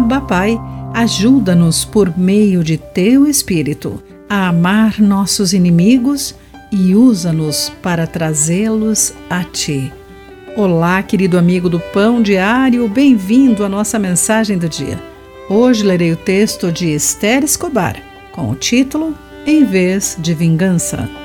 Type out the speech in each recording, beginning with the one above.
Abba Pai, ajuda-nos por meio de teu Espírito a amar nossos inimigos e usa-nos para trazê-los a ti. Olá, querido amigo do Pão Diário, bem-vindo à nossa mensagem do dia. Hoje lerei o texto de Esther Escobar com o título Em vez de vingança.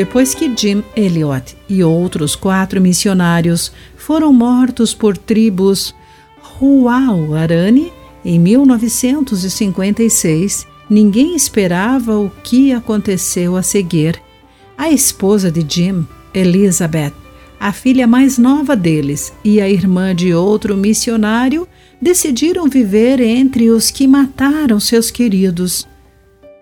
Depois que Jim Elliot e outros quatro missionários foram mortos por tribos Ruau Arani em 1956, ninguém esperava o que aconteceu a seguir. A esposa de Jim, Elizabeth, a filha mais nova deles e a irmã de outro missionário decidiram viver entre os que mataram seus queridos.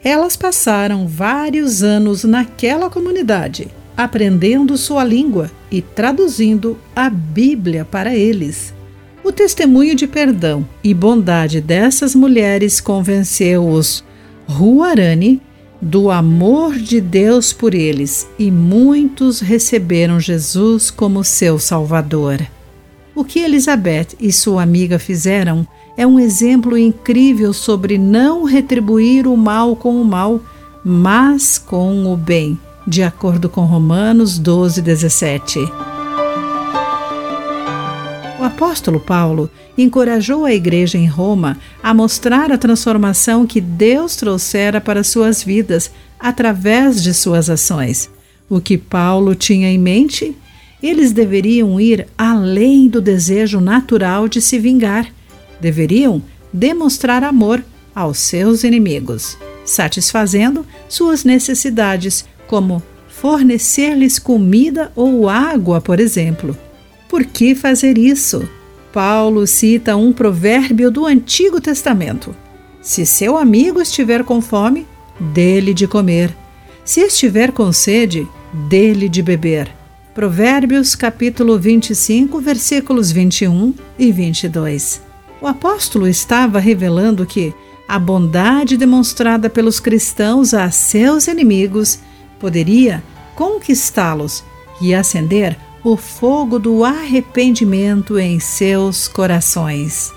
Elas passaram vários anos naquela comunidade, aprendendo sua língua e traduzindo a Bíblia para eles. O testemunho de perdão e bondade dessas mulheres convenceu os Ruarani do amor de Deus por eles e muitos receberam Jesus como seu Salvador. O que Elizabeth e sua amiga fizeram é um exemplo incrível sobre não retribuir o mal com o mal, mas com o bem, de acordo com Romanos 12, 17. O apóstolo Paulo encorajou a igreja em Roma a mostrar a transformação que Deus trouxera para suas vidas através de suas ações. O que Paulo tinha em mente? Eles deveriam ir além do desejo natural de se vingar. Deveriam demonstrar amor aos seus inimigos, satisfazendo suas necessidades, como fornecer-lhes comida ou água, por exemplo. Por que fazer isso? Paulo cita um provérbio do Antigo Testamento: Se seu amigo estiver com fome, dele de comer. Se estiver com sede, dele de beber. Provérbios capítulo 25, versículos 21 e 22. O apóstolo estava revelando que a bondade demonstrada pelos cristãos a seus inimigos poderia conquistá-los e acender o fogo do arrependimento em seus corações.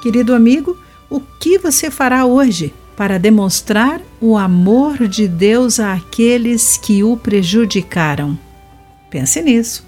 Querido amigo, o que você fará hoje para demonstrar o amor de Deus àqueles que o prejudicaram? Pense nisso.